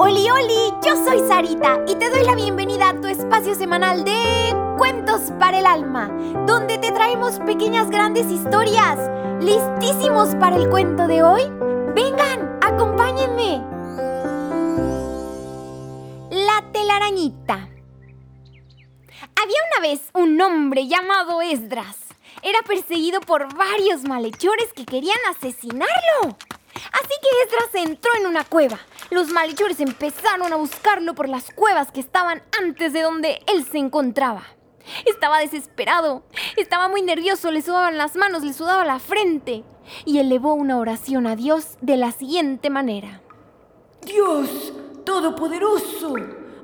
Oli, oli, yo soy Sarita y te doy la bienvenida a tu espacio semanal de Cuentos para el Alma, donde te traemos pequeñas grandes historias. ¿Listísimos para el cuento de hoy? Vengan, acompáñenme. La telarañita. Había una vez un hombre llamado Esdras. Era perseguido por varios malhechores que querían asesinarlo. Así que Esdras entró en una cueva. Los malhechores empezaron a buscarlo por las cuevas que estaban antes de donde él se encontraba. Estaba desesperado, estaba muy nervioso, le sudaban las manos, le sudaba la frente y elevó una oración a Dios de la siguiente manera. Dios Todopoderoso,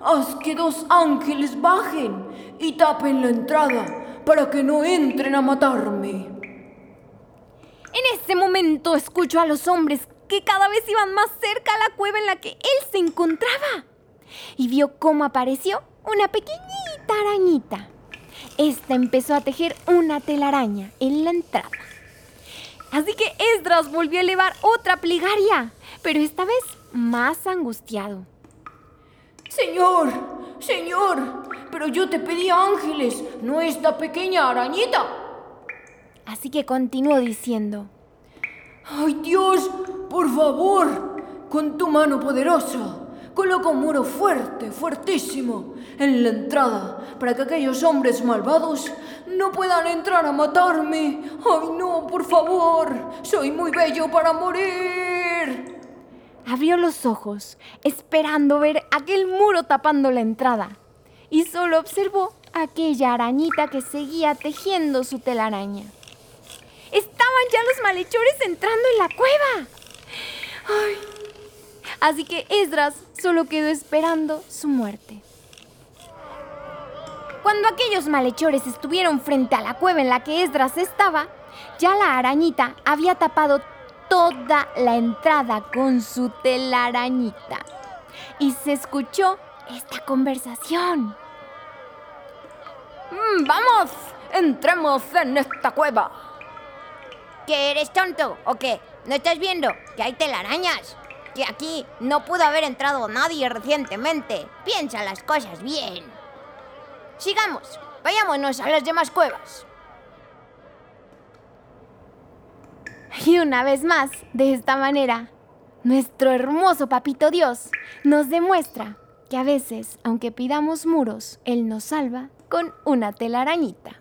haz que dos ángeles bajen y tapen la entrada para que no entren a matarme. En ese momento escuchó a los hombres que cada vez iban más cerca a la cueva en la que él se encontraba. Y vio cómo apareció una pequeñita arañita. Esta empezó a tejer una telaraña en la entrada. Así que Esdras volvió a elevar otra plegaria, pero esta vez más angustiado. Señor, señor, pero yo te pedí ángeles, no esta pequeña arañita. Así que continuó diciendo, ¡Ay Dios, por favor, con tu mano poderosa, coloca un muro fuerte, fuertísimo, en la entrada, para que aquellos hombres malvados no puedan entrar a matarme. ¡Ay no, por favor! Soy muy bello para morir. Abrió los ojos, esperando ver aquel muro tapando la entrada, y solo observó aquella arañita que seguía tejiendo su telaraña. Estaban ya los malhechores entrando en la cueva. Así que Esdras solo quedó esperando su muerte. Cuando aquellos malhechores estuvieron frente a la cueva en la que Esdras estaba, ya la arañita había tapado toda la entrada con su telarañita. Y se escuchó esta conversación. Mm, vamos, entremos en esta cueva. ¿Que eres tonto o qué? ¿No estás viendo que hay telarañas? Que aquí no pudo haber entrado nadie recientemente. Piensa las cosas bien. Sigamos, vayámonos a las demás cuevas. Y una vez más, de esta manera, nuestro hermoso papito Dios nos demuestra que a veces, aunque pidamos muros, Él nos salva con una telarañita.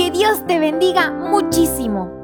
Dios te bendiga muchísimo.